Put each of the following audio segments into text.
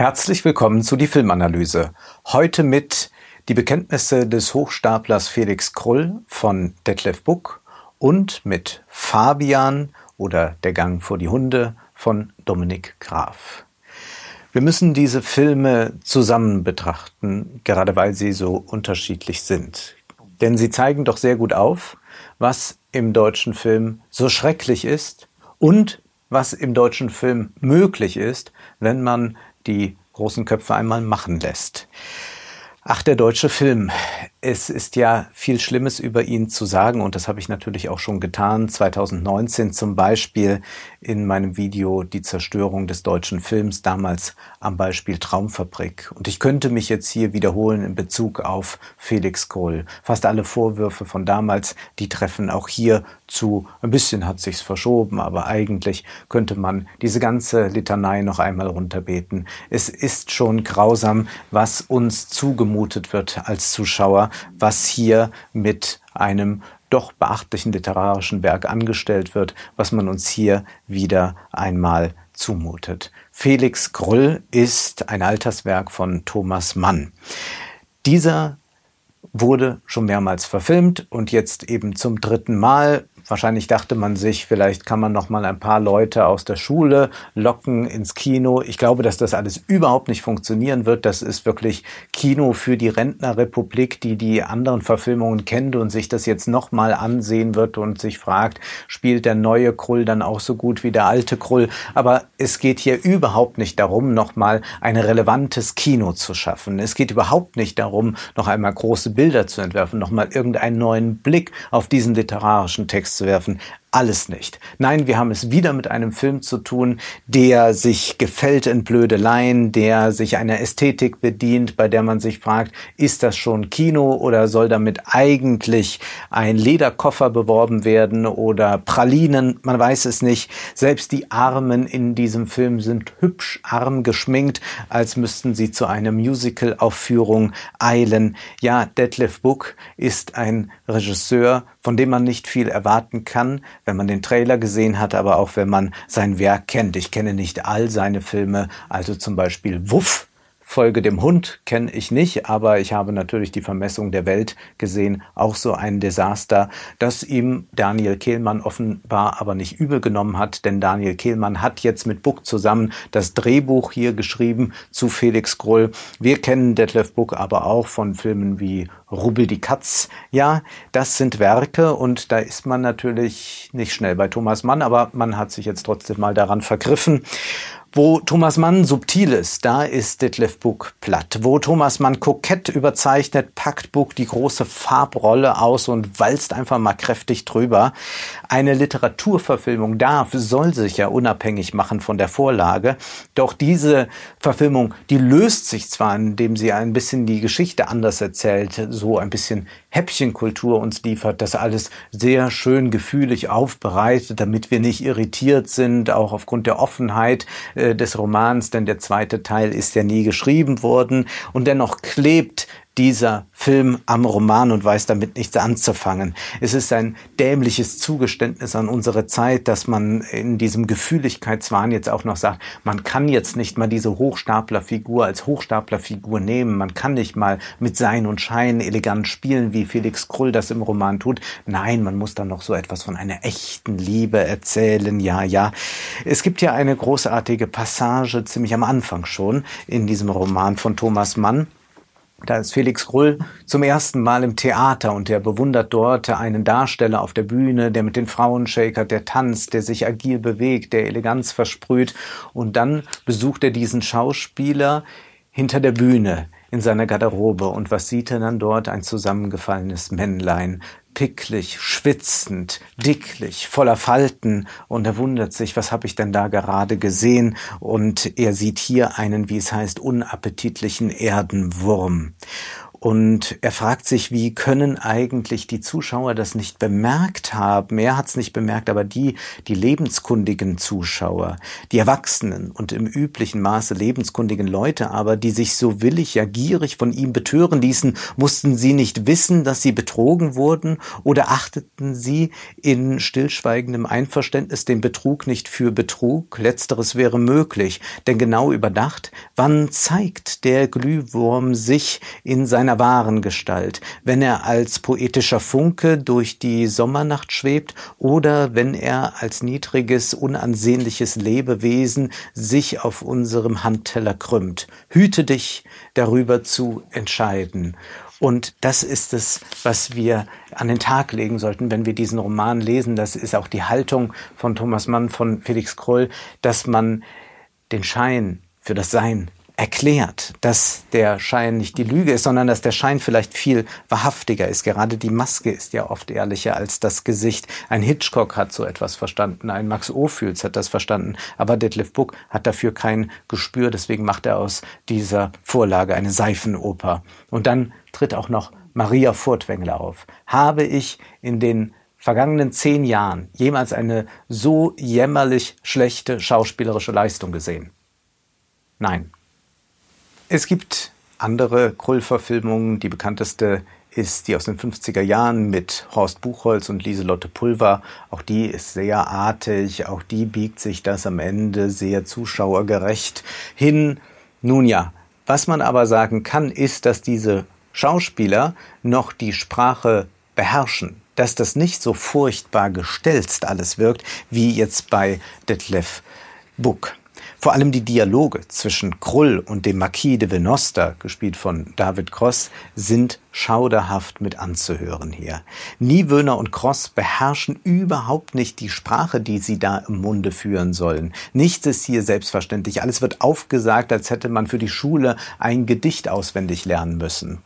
Herzlich willkommen zu die Filmanalyse. Heute mit die Bekenntnisse des Hochstaplers Felix Krull von Detlef Buck und mit Fabian oder Der Gang vor die Hunde von Dominik Graf. Wir müssen diese Filme zusammen betrachten, gerade weil sie so unterschiedlich sind. Denn sie zeigen doch sehr gut auf, was im deutschen Film so schrecklich ist und was im deutschen Film möglich ist, wenn man die großen Köpfe einmal machen lässt. Ach, der deutsche Film. Es ist ja viel Schlimmes über ihn zu sagen und das habe ich natürlich auch schon getan. 2019 zum Beispiel in meinem Video Die Zerstörung des deutschen Films, damals am Beispiel Traumfabrik. Und ich könnte mich jetzt hier wiederholen in Bezug auf Felix Kohl. Fast alle Vorwürfe von damals, die treffen auch hier zu. Ein bisschen hat sich's verschoben, aber eigentlich könnte man diese ganze Litanei noch einmal runterbeten. Es ist schon grausam, was uns zugemutet wird als Zuschauer was hier mit einem doch beachtlichen literarischen Werk angestellt wird, was man uns hier wieder einmal zumutet. Felix Grull ist ein Alterswerk von Thomas Mann. Dieser wurde schon mehrmals verfilmt und jetzt eben zum dritten Mal Wahrscheinlich dachte man sich, vielleicht kann man noch mal ein paar Leute aus der Schule locken ins Kino. Ich glaube, dass das alles überhaupt nicht funktionieren wird. Das ist wirklich Kino für die Rentnerrepublik, die die anderen Verfilmungen kennt und sich das jetzt noch mal ansehen wird und sich fragt, spielt der neue Krull dann auch so gut wie der alte Krull? Aber es geht hier überhaupt nicht darum, noch mal ein relevantes Kino zu schaffen. Es geht überhaupt nicht darum, noch einmal große Bilder zu entwerfen, noch mal irgendeinen neuen Blick auf diesen literarischen Text zu werfen alles nicht. Nein, wir haben es wieder mit einem Film zu tun, der sich gefällt in Blödeleien, der sich einer Ästhetik bedient, bei der man sich fragt, ist das schon Kino oder soll damit eigentlich ein Lederkoffer beworben werden oder Pralinen? Man weiß es nicht. Selbst die Armen in diesem Film sind hübsch arm geschminkt, als müssten sie zu einer Musical-Aufführung eilen. Ja, Detlef Book ist ein Regisseur, von dem man nicht viel erwarten kann, wenn man den Trailer gesehen hat, aber auch wenn man sein Werk kennt. Ich kenne nicht all seine Filme, also zum Beispiel Wuff Folge dem Hund kenne ich nicht, aber ich habe natürlich die Vermessung der Welt gesehen, auch so ein Desaster, das ihm Daniel Kehlmann offenbar aber nicht übel genommen hat, denn Daniel Kehlmann hat jetzt mit Buck zusammen das Drehbuch hier geschrieben zu Felix Groll. Wir kennen Detlef Buck aber auch von Filmen wie Rubbel die Katz. Ja, das sind Werke und da ist man natürlich nicht schnell bei Thomas Mann, aber man hat sich jetzt trotzdem mal daran vergriffen. Wo Thomas Mann subtil ist, da ist Detlef Buck platt. Wo Thomas Mann kokett überzeichnet, packt Buck die große Farbrolle aus und walzt einfach mal kräftig drüber. Eine Literaturverfilmung darf, soll sich ja unabhängig machen von der Vorlage. Doch diese Verfilmung, die löst sich zwar, indem sie ein bisschen die Geschichte anders erzählt, so ein bisschen Häppchenkultur uns liefert, das alles sehr schön gefühlig aufbereitet, damit wir nicht irritiert sind, auch aufgrund der Offenheit äh, des Romans, denn der zweite Teil ist ja nie geschrieben worden. Und dennoch klebt dieser Film am Roman und weiß damit nichts anzufangen. Es ist ein dämliches Zugeständnis an unsere Zeit, dass man in diesem Gefühligkeitswahn jetzt auch noch sagt, man kann jetzt nicht mal diese Hochstaplerfigur als Hochstaplerfigur nehmen, man kann nicht mal mit Sein und Schein elegant spielen, wie Felix Krull das im Roman tut. Nein, man muss dann noch so etwas von einer echten Liebe erzählen. Ja, ja. Es gibt ja eine großartige Passage ziemlich am Anfang schon in diesem Roman von Thomas Mann da ist Felix Krull zum ersten Mal im Theater und er bewundert dort einen Darsteller auf der Bühne, der mit den Frauen shakert, der tanzt, der sich agil bewegt, der Eleganz versprüht. Und dann besucht er diesen Schauspieler hinter der Bühne in seiner Garderobe. Und was sieht er dann dort? Ein zusammengefallenes Männlein, picklig, schwitzend, dicklich, voller Falten und er wundert sich, was habe ich denn da gerade gesehen und er sieht hier einen, wie es heißt, unappetitlichen Erdenwurm. Und er fragt sich, wie können eigentlich die Zuschauer das nicht bemerkt haben? Er hat es nicht bemerkt, aber die, die lebenskundigen Zuschauer, die Erwachsenen und im üblichen Maße lebenskundigen Leute aber, die sich so willig, ja gierig von ihm betören ließen, mussten sie nicht wissen, dass sie betrogen wurden oder achteten sie in stillschweigendem Einverständnis den Betrug nicht für Betrug? Letzteres wäre möglich, denn genau überdacht, wann zeigt der Glühwurm sich in seiner seiner wahren Gestalt, wenn er als poetischer Funke durch die Sommernacht schwebt oder wenn er als niedriges, unansehnliches Lebewesen sich auf unserem Handteller krümmt. Hüte dich, darüber zu entscheiden. Und das ist es, was wir an den Tag legen sollten, wenn wir diesen Roman lesen. Das ist auch die Haltung von Thomas Mann, von Felix Krull, dass man den Schein für das Sein erklärt, dass der Schein nicht die Lüge ist, sondern dass der Schein vielleicht viel wahrhaftiger ist. Gerade die Maske ist ja oft ehrlicher als das Gesicht. Ein Hitchcock hat so etwas verstanden, ein Max Ophüls hat das verstanden, aber Detlef Buck hat dafür kein Gespür, deswegen macht er aus dieser Vorlage eine Seifenoper. Und dann tritt auch noch Maria Furtwängler auf. Habe ich in den vergangenen zehn Jahren jemals eine so jämmerlich schlechte schauspielerische Leistung gesehen? Nein, es gibt andere Krull-Verfilmungen. Die bekannteste ist die aus den 50er Jahren mit Horst Buchholz und Lieselotte Pulver. Auch die ist sehr artig, auch die biegt sich das am Ende sehr zuschauergerecht hin. Nun ja, was man aber sagen kann, ist, dass diese Schauspieler noch die Sprache beherrschen, dass das nicht so furchtbar gestelzt alles wirkt, wie jetzt bei Detlef Buck. Vor allem die Dialoge zwischen Krull und dem Marquis de Venosta, gespielt von David Cross, sind schauderhaft mit anzuhören hier. Niewöhner und Cross beherrschen überhaupt nicht die Sprache, die sie da im Munde führen sollen. Nichts ist hier selbstverständlich. Alles wird aufgesagt, als hätte man für die Schule ein Gedicht auswendig lernen müssen.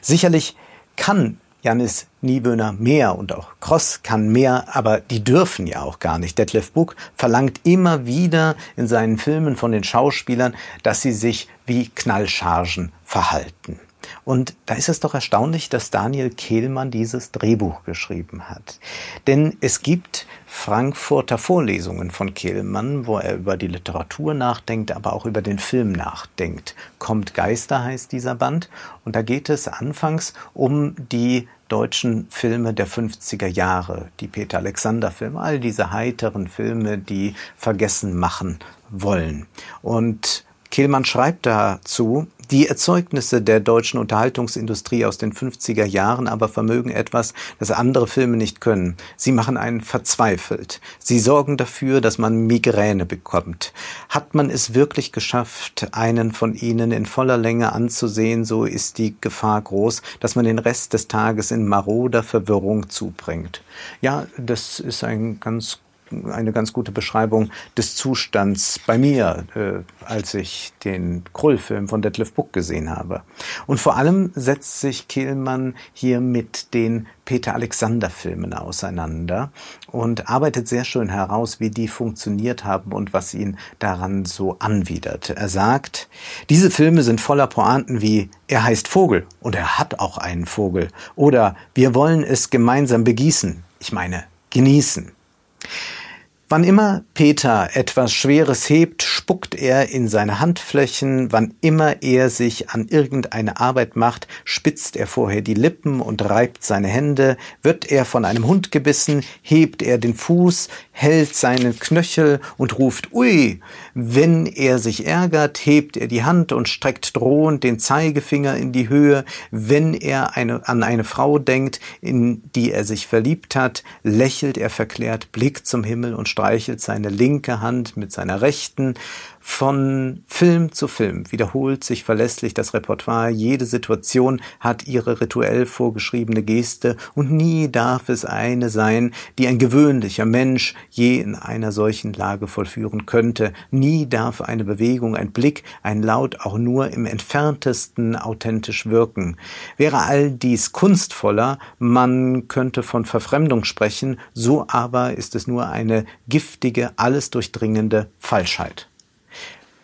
Sicherlich kann Janis Niewöhner mehr und auch Cross kann mehr, aber die dürfen ja auch gar nicht. Detlef Buck verlangt immer wieder in seinen Filmen von den Schauspielern, dass sie sich wie Knallchargen verhalten. Und da ist es doch erstaunlich, dass Daniel Kehlmann dieses Drehbuch geschrieben hat. Denn es gibt Frankfurter Vorlesungen von Kehlmann, wo er über die Literatur nachdenkt, aber auch über den Film nachdenkt. Kommt Geister heißt dieser Band. Und da geht es anfangs um die deutschen Filme der 50er Jahre, die Peter Alexander Filme, all diese heiteren Filme, die vergessen machen wollen. Und Kehlmann schreibt dazu, die Erzeugnisse der deutschen Unterhaltungsindustrie aus den 50er Jahren aber vermögen etwas, das andere Filme nicht können. Sie machen einen verzweifelt. Sie sorgen dafür, dass man Migräne bekommt. Hat man es wirklich geschafft, einen von ihnen in voller Länge anzusehen, so ist die Gefahr groß, dass man den Rest des Tages in maroder Verwirrung zubringt. Ja, das ist ein ganz eine ganz gute Beschreibung des Zustands bei mir, äh, als ich den Krull-Film von Detlef Buck gesehen habe. Und vor allem setzt sich Kehlmann hier mit den Peter Alexander-Filmen auseinander und arbeitet sehr schön heraus, wie die funktioniert haben und was ihn daran so anwidert. Er sagt, diese Filme sind voller Pointen wie er heißt Vogel und er hat auch einen Vogel oder wir wollen es gemeinsam begießen. Ich meine, genießen. Wann immer Peter etwas Schweres hebt, spuckt er in seine Handflächen, wann immer er sich an irgendeine Arbeit macht, spitzt er vorher die Lippen und reibt seine Hände, wird er von einem Hund gebissen, hebt er den Fuß, hält seinen Knöchel und ruft Ui. Wenn er sich ärgert, hebt er die Hand und streckt drohend den Zeigefinger in die Höhe. Wenn er eine, an eine Frau denkt, in die er sich verliebt hat, lächelt er verklärt, blickt zum Himmel und streichelt seine linke Hand mit seiner rechten. Von Film zu Film wiederholt sich verlässlich das Repertoire. Jede Situation hat ihre rituell vorgeschriebene Geste und nie darf es eine sein, die ein gewöhnlicher Mensch je in einer solchen Lage vollführen könnte. Nie darf eine Bewegung, ein Blick, ein Laut auch nur im entferntesten authentisch wirken. Wäre all dies kunstvoller, man könnte von Verfremdung sprechen, so aber ist es nur eine giftige, alles durchdringende Falschheit.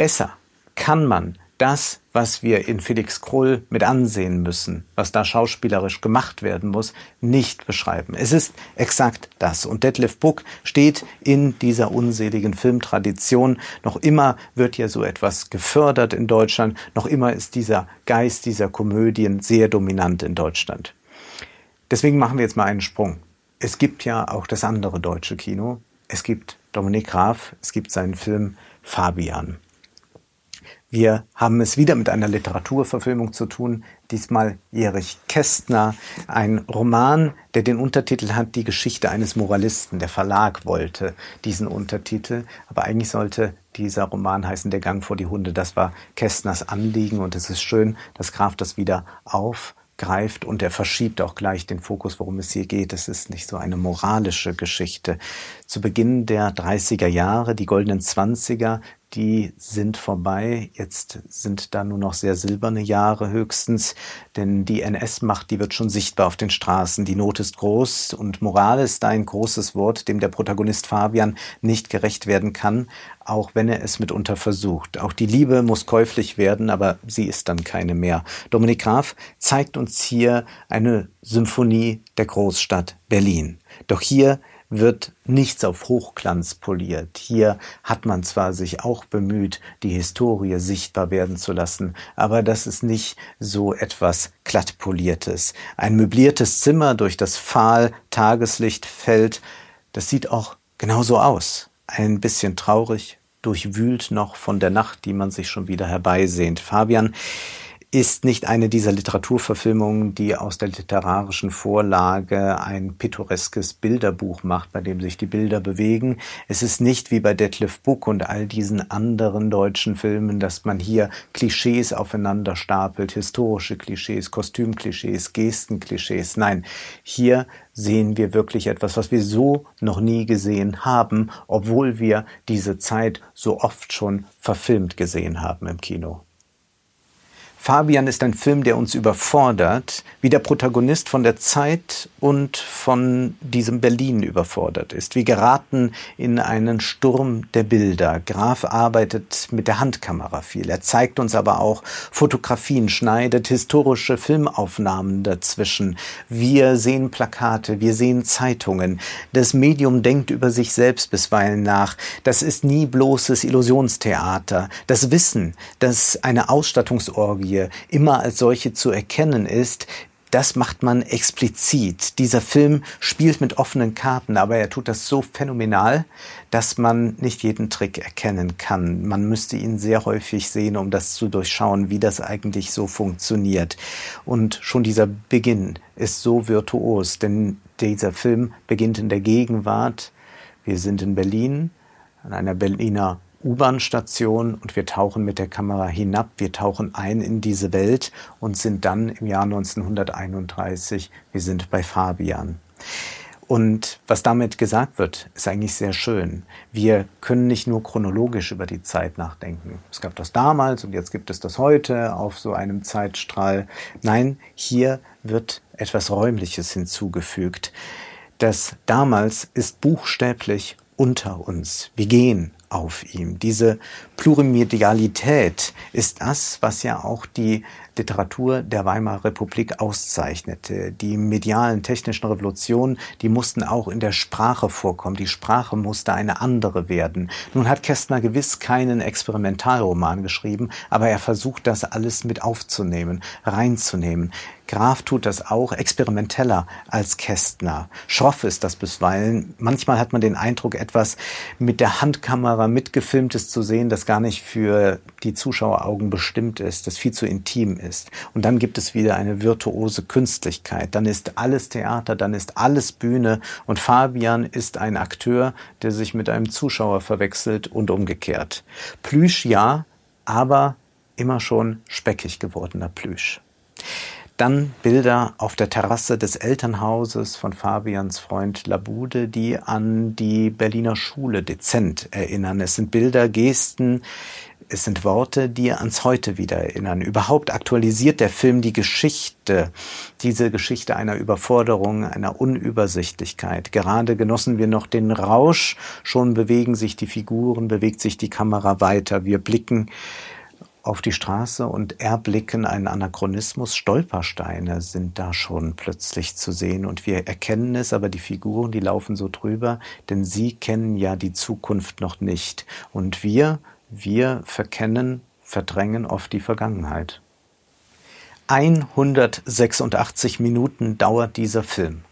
Besser kann man das, was wir in Felix Krull mit ansehen müssen, was da schauspielerisch gemacht werden muss, nicht beschreiben. Es ist exakt das. Und Detlef Buck steht in dieser unseligen Filmtradition. Noch immer wird ja so etwas gefördert in Deutschland. Noch immer ist dieser Geist dieser Komödien sehr dominant in Deutschland. Deswegen machen wir jetzt mal einen Sprung. Es gibt ja auch das andere deutsche Kino. Es gibt Dominik Graf, es gibt seinen Film Fabian. Wir haben es wieder mit einer Literaturverfilmung zu tun, diesmal Erich Kästner, ein Roman, der den Untertitel hat Die Geschichte eines Moralisten. Der Verlag wollte diesen Untertitel, aber eigentlich sollte dieser Roman heißen Der Gang vor die Hunde. Das war Kästners Anliegen und es ist schön, dass Graf das wieder auf greift und er verschiebt auch gleich den Fokus, worum es hier geht. Es ist nicht so eine moralische Geschichte. Zu Beginn der 30er Jahre, die goldenen Zwanziger, die sind vorbei. Jetzt sind da nur noch sehr silberne Jahre höchstens, denn die NS-Macht, die wird schon sichtbar auf den Straßen. Die Not ist groß und Moral ist ein großes Wort, dem der Protagonist Fabian nicht gerecht werden kann, auch wenn er es mitunter versucht. Auch die Liebe muss käuflich werden, aber sie ist dann keine mehr. Dominik Graf zeigt uns hier eine Symphonie der Großstadt Berlin. Doch hier wird nichts auf Hochglanz poliert. Hier hat man zwar sich auch bemüht, die Historie sichtbar werden zu lassen, aber das ist nicht so etwas glattpoliertes. Ein möbliertes Zimmer durch das fahl Tageslicht fällt, das sieht auch genauso aus. Ein bisschen traurig, durchwühlt noch von der Nacht, die man sich schon wieder herbeisehnt. Fabian, ist nicht eine dieser Literaturverfilmungen, die aus der literarischen Vorlage ein pittoreskes Bilderbuch macht, bei dem sich die Bilder bewegen. Es ist nicht wie bei Detlef Buck und all diesen anderen deutschen Filmen, dass man hier Klischees aufeinander stapelt, historische Klischees, Kostümklischees, Gestenklischees. Nein, hier sehen wir wirklich etwas, was wir so noch nie gesehen haben, obwohl wir diese Zeit so oft schon verfilmt gesehen haben im Kino. Fabian ist ein Film, der uns überfordert, wie der Protagonist von der Zeit und von diesem Berlin überfordert ist. Wir geraten in einen Sturm der Bilder. Graf arbeitet mit der Handkamera viel. Er zeigt uns aber auch Fotografien, schneidet historische Filmaufnahmen dazwischen. Wir sehen Plakate, wir sehen Zeitungen. Das Medium denkt über sich selbst bisweilen nach. Das ist nie bloßes Illusionstheater. Das Wissen, dass eine Ausstattungsorgie Historie immer als solche zu erkennen ist, das macht man explizit. Dieser Film spielt mit offenen Karten, aber er tut das so phänomenal, dass man nicht jeden Trick erkennen kann. Man müsste ihn sehr häufig sehen, um das zu durchschauen, wie das eigentlich so funktioniert. Und schon dieser Beginn ist so virtuos, denn dieser Film beginnt in der Gegenwart. Wir sind in Berlin, an einer Berliner U-Bahn-Station und wir tauchen mit der Kamera hinab, wir tauchen ein in diese Welt und sind dann im Jahr 1931, wir sind bei Fabian. Und was damit gesagt wird, ist eigentlich sehr schön. Wir können nicht nur chronologisch über die Zeit nachdenken. Es gab das damals und jetzt gibt es das heute auf so einem Zeitstrahl. Nein, hier wird etwas Räumliches hinzugefügt. Das damals ist buchstäblich unter uns. Wir gehen auf ihm. Diese Plurimedialität ist das, was ja auch die Literatur der Weimarer Republik auszeichnete. Die medialen technischen Revolutionen, die mussten auch in der Sprache vorkommen. Die Sprache musste eine andere werden. Nun hat Kästner gewiss keinen Experimentalroman geschrieben, aber er versucht das alles mit aufzunehmen, reinzunehmen. Graf tut das auch experimenteller als Kästner. Schroff ist das bisweilen. Manchmal hat man den Eindruck, etwas mit der Handkamera mitgefilmtes zu sehen, das gar nicht für die Zuschaueraugen bestimmt ist, das viel zu intim ist. Und dann gibt es wieder eine virtuose Künstlichkeit. Dann ist alles Theater, dann ist alles Bühne. Und Fabian ist ein Akteur, der sich mit einem Zuschauer verwechselt und umgekehrt. Plüsch ja, aber immer schon speckig gewordener Plüsch. Dann Bilder auf der Terrasse des Elternhauses von Fabians Freund Labude, die an die Berliner Schule dezent erinnern. Es sind Bilder, Gesten, es sind Worte, die ans Heute wieder erinnern. Überhaupt aktualisiert der Film die Geschichte, diese Geschichte einer Überforderung, einer Unübersichtlichkeit. Gerade genossen wir noch den Rausch, schon bewegen sich die Figuren, bewegt sich die Kamera weiter. Wir blicken auf die Straße und erblicken einen Anachronismus. Stolpersteine sind da schon plötzlich zu sehen und wir erkennen es, aber die Figuren, die laufen so drüber, denn sie kennen ja die Zukunft noch nicht. Und wir, wir verkennen, verdrängen oft die Vergangenheit. 186 Minuten dauert dieser Film.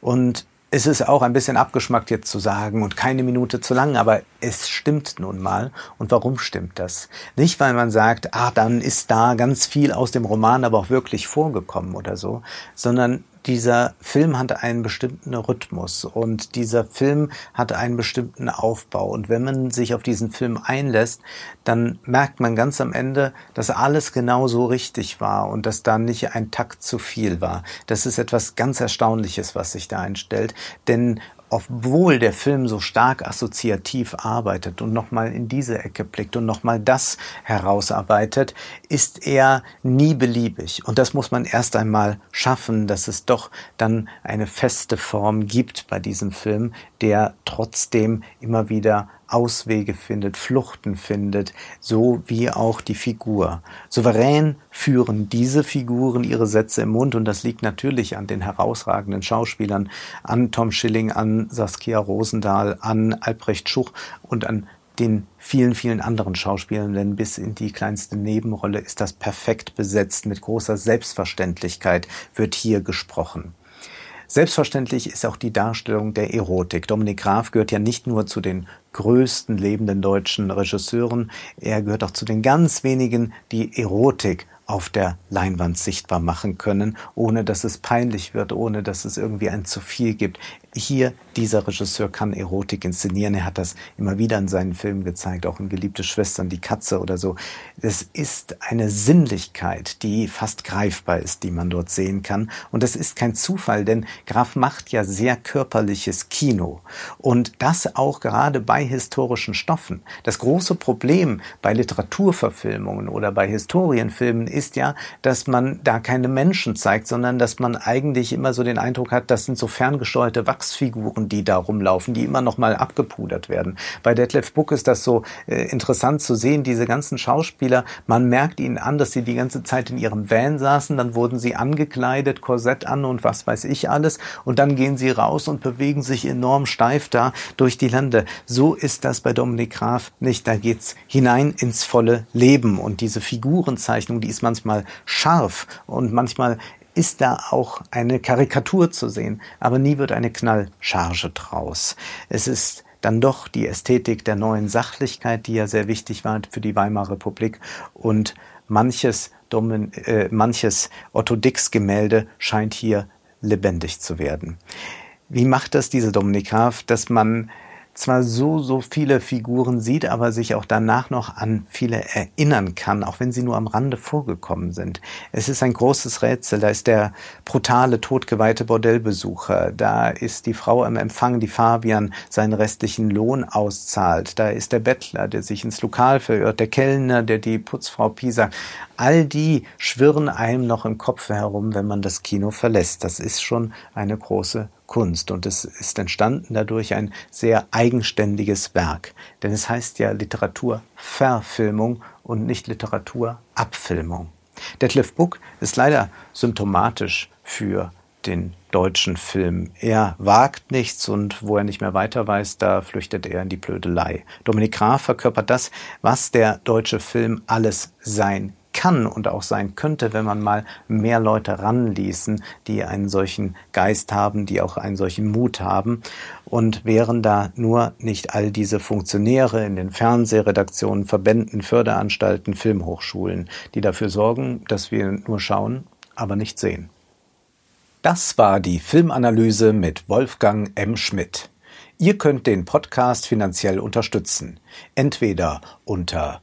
Und es ist auch ein bisschen abgeschmackt jetzt zu sagen und keine Minute zu lang, aber es stimmt nun mal. Und warum stimmt das? Nicht, weil man sagt, ah, dann ist da ganz viel aus dem Roman aber auch wirklich vorgekommen oder so, sondern dieser Film hat einen bestimmten Rhythmus und dieser Film hat einen bestimmten Aufbau. Und wenn man sich auf diesen Film einlässt, dann merkt man ganz am Ende, dass alles genau so richtig war und dass da nicht ein Takt zu viel war. Das ist etwas ganz Erstaunliches, was sich da einstellt. Denn obwohl der Film so stark assoziativ arbeitet und nochmal in diese Ecke blickt und nochmal das herausarbeitet, ist er nie beliebig. Und das muss man erst einmal schaffen, dass es doch dann eine feste Form gibt bei diesem Film, der trotzdem immer wieder Auswege findet, Fluchten findet, so wie auch die Figur. Souverän führen diese Figuren ihre Sätze im Mund und das liegt natürlich an den herausragenden Schauspielern, an Tom Schilling, an Saskia Rosendahl, an Albrecht Schuch und an den vielen, vielen anderen Schauspielern, denn bis in die kleinste Nebenrolle ist das perfekt besetzt. Mit großer Selbstverständlichkeit wird hier gesprochen. Selbstverständlich ist auch die Darstellung der Erotik. Dominik Graf gehört ja nicht nur zu den größten lebenden deutschen Regisseuren, er gehört auch zu den ganz wenigen, die Erotik auf der Leinwand sichtbar machen können, ohne dass es peinlich wird, ohne dass es irgendwie ein zu viel gibt. Hier, dieser Regisseur kann Erotik inszenieren. Er hat das immer wieder in seinen Filmen gezeigt, auch in Geliebte Schwestern, die Katze oder so. Es ist eine Sinnlichkeit, die fast greifbar ist, die man dort sehen kann. Und das ist kein Zufall, denn Graf macht ja sehr körperliches Kino. Und das auch gerade bei historischen Stoffen. Das große Problem bei Literaturverfilmungen oder bei Historienfilmen ist ja, dass man da keine Menschen zeigt, sondern dass man eigentlich immer so den Eindruck hat, das sind so ferngesteuerte Wachsfiguren, die da rumlaufen, die immer noch mal abgepudert werden. Bei Detlef Buck ist das so äh, interessant zu sehen, diese ganzen Schauspieler, man merkt ihnen an, dass sie die ganze Zeit in ihrem Van saßen, dann wurden sie angekleidet, Korsett an und was weiß ich alles und dann gehen sie raus und bewegen sich enorm steif da durch die Lande. So ist das bei Dominik Graf nicht. Da geht's hinein ins volle Leben und diese Figurenzeichnung, die ist manchmal scharf und manchmal ist da auch eine Karikatur zu sehen, aber nie wird eine Knallcharge draus. Es ist dann doch die Ästhetik der neuen Sachlichkeit, die ja sehr wichtig war für die Weimarer Republik und manches, Domin äh, manches Otto Dix Gemälde scheint hier lebendig zu werden. Wie macht das diese Dominik Graf, dass man zwar so, so viele Figuren sieht, aber sich auch danach noch an viele erinnern kann, auch wenn sie nur am Rande vorgekommen sind. Es ist ein großes Rätsel. Da ist der brutale, totgeweihte Bordellbesucher. Da ist die Frau am Empfang, die Fabian seinen restlichen Lohn auszahlt. Da ist der Bettler, der sich ins Lokal verirrt, der Kellner, der die Putzfrau Pisa. All die schwirren einem noch im Kopf herum, wenn man das Kino verlässt. Das ist schon eine große Kunst und es ist entstanden dadurch ein sehr eigenständiges Werk. Denn es heißt ja Literaturverfilmung und nicht Literaturabfilmung. Detlef Buck ist leider symptomatisch für den deutschen Film. Er wagt nichts und wo er nicht mehr weiter weiß, da flüchtet er in die Blödelei. Dominik Graf verkörpert das, was der deutsche Film alles sein kann und auch sein könnte, wenn man mal mehr Leute ranließen, die einen solchen Geist haben, die auch einen solchen Mut haben. Und wären da nur nicht all diese Funktionäre in den Fernsehredaktionen, Verbänden, Förderanstalten, Filmhochschulen, die dafür sorgen, dass wir nur schauen, aber nicht sehen. Das war die Filmanalyse mit Wolfgang M. Schmidt. Ihr könnt den Podcast finanziell unterstützen. Entweder unter